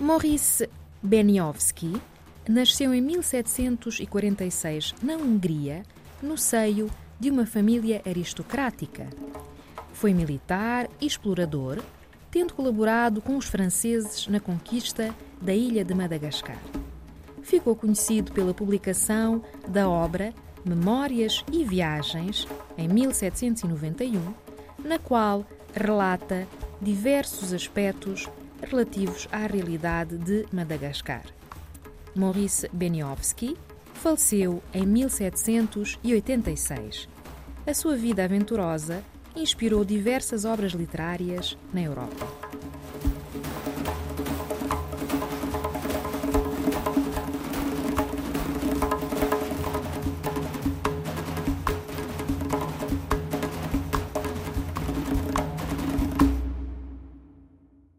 Maurice Beniowski nasceu em 1746 na Hungria, no seio de uma família aristocrática. Foi militar e explorador, tendo colaborado com os franceses na conquista da ilha de Madagascar. Ficou conhecido pela publicação da obra Memórias e Viagens, em 1791, na qual relata diversos aspectos relativos à realidade de Madagascar. Maurice Beniowski faleceu em 1786. A sua vida aventurosa inspirou diversas obras literárias na Europa.